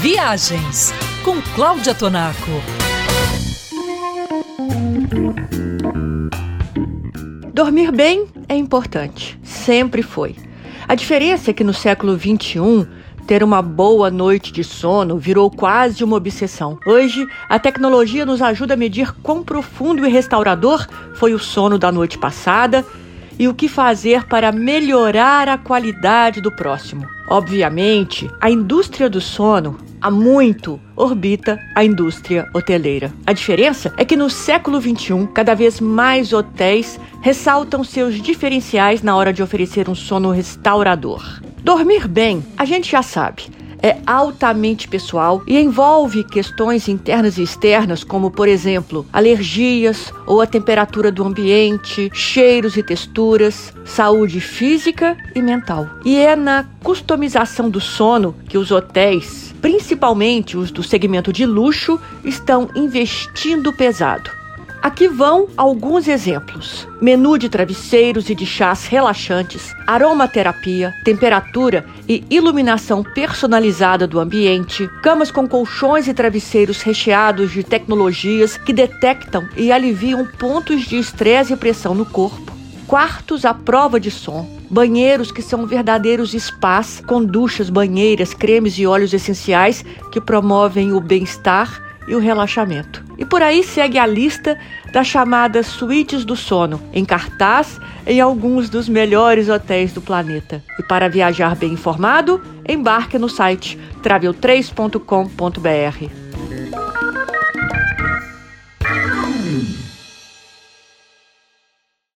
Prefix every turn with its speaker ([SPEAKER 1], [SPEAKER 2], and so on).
[SPEAKER 1] Viagens com Cláudia Tonaco.
[SPEAKER 2] Dormir bem é importante, sempre foi. A diferença é que no século XXI, ter uma boa noite de sono virou quase uma obsessão. Hoje, a tecnologia nos ajuda a medir quão profundo e restaurador foi o sono da noite passada e o que fazer para melhorar a qualidade do próximo. Obviamente, a indústria do sono há muito orbita a indústria hoteleira. A diferença é que no século XXI, cada vez mais hotéis ressaltam seus diferenciais na hora de oferecer um sono restaurador. Dormir bem, a gente já sabe, é altamente pessoal e envolve questões internas e externas, como, por exemplo, alergias ou a temperatura do ambiente, cheiros e texturas, saúde física e mental. E é na customização do sono que os hotéis, principalmente os do segmento de luxo, estão investindo pesado. Aqui vão alguns exemplos: menu de travesseiros e de chás relaxantes, aromaterapia, temperatura e iluminação personalizada do ambiente, camas com colchões e travesseiros recheados de tecnologias que detectam e aliviam pontos de estresse e pressão no corpo, quartos à prova de som, banheiros que são verdadeiros spas com duchas, banheiras, cremes e óleos essenciais que promovem o bem-estar e o relaxamento. E por aí segue a lista das chamadas suítes do sono, em cartaz em alguns dos melhores hotéis do planeta. E para viajar bem informado, embarque no site travel3.com.br.